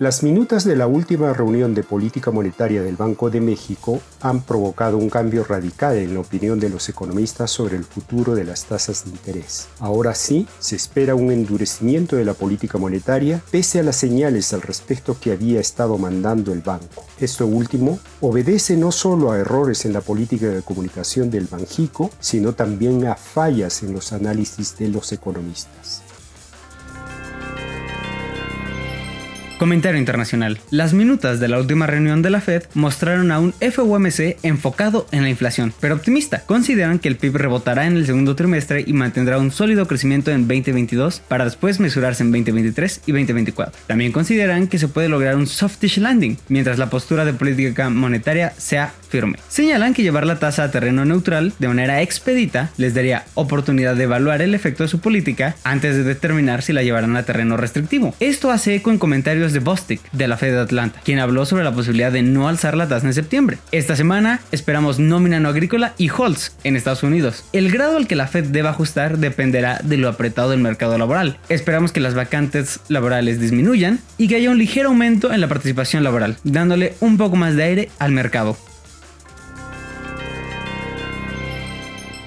Las minutas de la última reunión de política monetaria del Banco de México han provocado un cambio radical en la opinión de los economistas sobre el futuro de las tasas de interés. Ahora sí, se espera un endurecimiento de la política monetaria pese a las señales al respecto que había estado mandando el banco. Esto último obedece no solo a errores en la política de comunicación del Banjico, sino también a fallas en los análisis de los economistas. Comentario internacional. Las minutas de la última reunión de la Fed mostraron a un FOMC enfocado en la inflación, pero optimista. Consideran que el PIB rebotará en el segundo trimestre y mantendrá un sólido crecimiento en 2022 para después mesurarse en 2023 y 2024. También consideran que se puede lograr un softish landing mientras la postura de política monetaria sea firme. Señalan que llevar la tasa a terreno neutral de manera expedita les daría oportunidad de evaluar el efecto de su política antes de determinar si la llevarán a terreno restrictivo. Esto hace eco en comentarios de Bostic de la Fed de Atlanta, quien habló sobre la posibilidad de no alzar la tasa en septiembre. Esta semana esperamos nómina no agrícola y Holtz en Estados Unidos. El grado al que la Fed deba ajustar dependerá de lo apretado del mercado laboral. Esperamos que las vacantes laborales disminuyan y que haya un ligero aumento en la participación laboral, dándole un poco más de aire al mercado.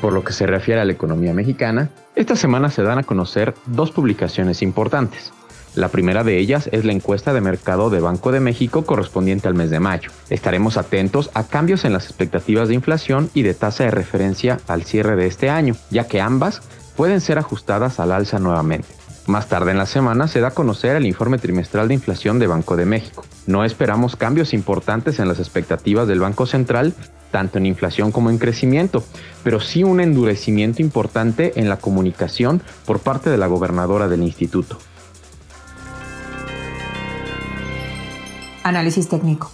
Por lo que se refiere a la economía mexicana, esta semana se dan a conocer dos publicaciones importantes. La primera de ellas es la encuesta de mercado de Banco de México correspondiente al mes de mayo. Estaremos atentos a cambios en las expectativas de inflación y de tasa de referencia al cierre de este año, ya que ambas pueden ser ajustadas al alza nuevamente. Más tarde en la semana se da a conocer el informe trimestral de inflación de Banco de México. No esperamos cambios importantes en las expectativas del Banco Central, tanto en inflación como en crecimiento, pero sí un endurecimiento importante en la comunicación por parte de la gobernadora del instituto. Análisis técnico.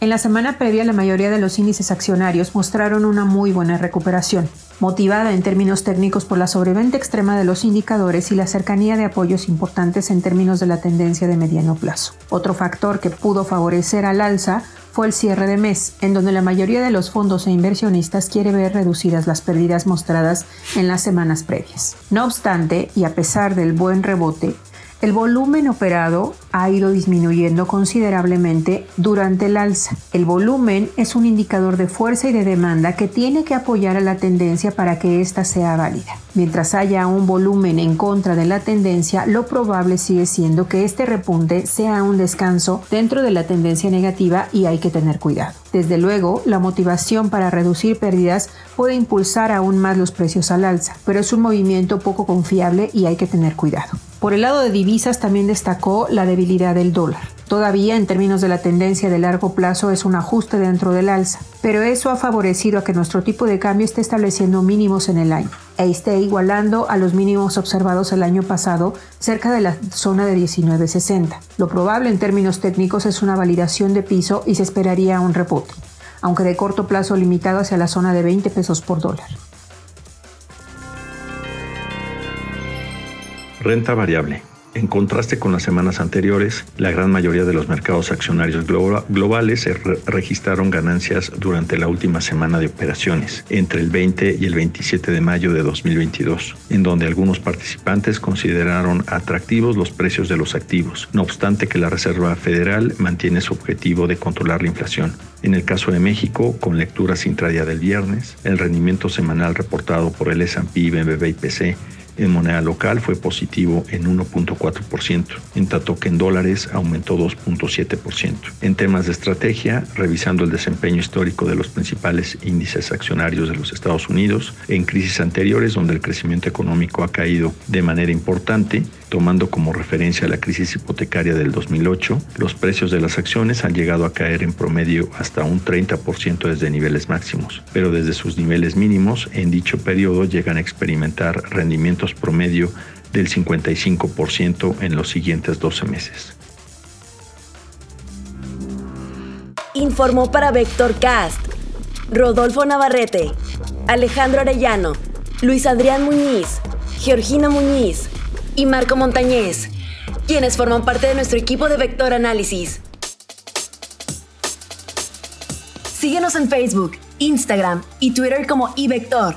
En la semana previa la mayoría de los índices accionarios mostraron una muy buena recuperación, motivada en términos técnicos por la sobreventa extrema de los indicadores y la cercanía de apoyos importantes en términos de la tendencia de mediano plazo. Otro factor que pudo favorecer al alza fue el cierre de mes, en donde la mayoría de los fondos e inversionistas quiere ver reducidas las pérdidas mostradas en las semanas previas. No obstante, y a pesar del buen rebote, el volumen operado ha ido disminuyendo considerablemente durante el alza. El volumen es un indicador de fuerza y de demanda que tiene que apoyar a la tendencia para que ésta sea válida. Mientras haya un volumen en contra de la tendencia, lo probable sigue siendo que este repunte sea un descanso dentro de la tendencia negativa y hay que tener cuidado. Desde luego, la motivación para reducir pérdidas puede impulsar aún más los precios al alza, pero es un movimiento poco confiable y hay que tener cuidado. Por el lado de divisas también destacó la debilidad del dólar. Todavía en términos de la tendencia de largo plazo es un ajuste dentro del alza, pero eso ha favorecido a que nuestro tipo de cambio esté estableciendo mínimos en el año e esté igualando a los mínimos observados el año pasado cerca de la zona de 19.60. Lo probable en términos técnicos es una validación de piso y se esperaría un repunte, aunque de corto plazo limitado hacia la zona de 20 pesos por dólar. Renta variable. En contraste con las semanas anteriores, la gran mayoría de los mercados accionarios globales registraron ganancias durante la última semana de operaciones, entre el 20 y el 27 de mayo de 2022, en donde algunos participantes consideraron atractivos los precios de los activos, no obstante que la Reserva Federal mantiene su objetivo de controlar la inflación. En el caso de México, con lecturas intradía del viernes, el rendimiento semanal reportado por el S&P, BBB y PC en moneda local fue positivo en 1.4%, en tanto que en dólares aumentó 2.7%. En temas de estrategia, revisando el desempeño histórico de los principales índices accionarios de los Estados Unidos, en crisis anteriores donde el crecimiento económico ha caído de manera importante, tomando como referencia la crisis hipotecaria del 2008, los precios de las acciones han llegado a caer en promedio hasta un 30% desde niveles máximos, pero desde sus niveles mínimos en dicho periodo llegan a experimentar rendimientos promedio del 55% en los siguientes 12 meses. Informó para Vector Cast Rodolfo Navarrete, Alejandro Arellano, Luis Adrián Muñiz, Georgina Muñiz y Marco Montañez. quienes forman parte de nuestro equipo de Vector Análisis. Síguenos en Facebook, Instagram y Twitter como iVector